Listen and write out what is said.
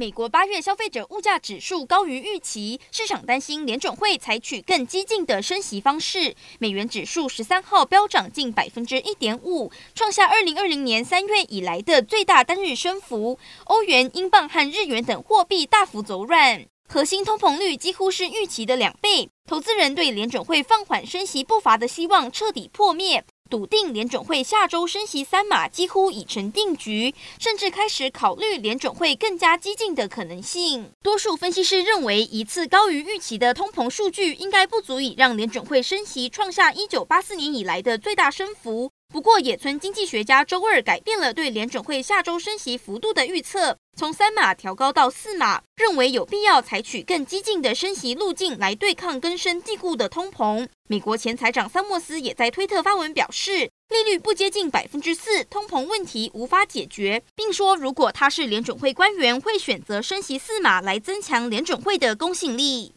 美国八月消费者物价指数高于预期，市场担心联准会采取更激进的升息方式。美元指数十三号飙涨近百分之一点五，创下二零二零年三月以来的最大单日升幅。欧元、英镑和日元等货币大幅走软，核心通膨率几乎是预期的两倍。投资人对联准会放缓升息步伐的希望彻底破灭。笃定联准会下周升息三码几乎已成定局，甚至开始考虑联准会更加激进的可能性。多数分析师认为，一次高于预期的通膨数据应该不足以让联准会升息创下一九八四年以来的最大升幅。不过，野村经济学家周二改变了对联准会下周升息幅度的预测，从三码调高到四码，认为有必要采取更激进的升息路径来对抗根深蒂固的通膨。美国前财长桑莫斯也在推特发文表示，利率不接近百分之四，通膨问题无法解决，并说如果他是联准会官员，会选择升息四码来增强联准会的公信力。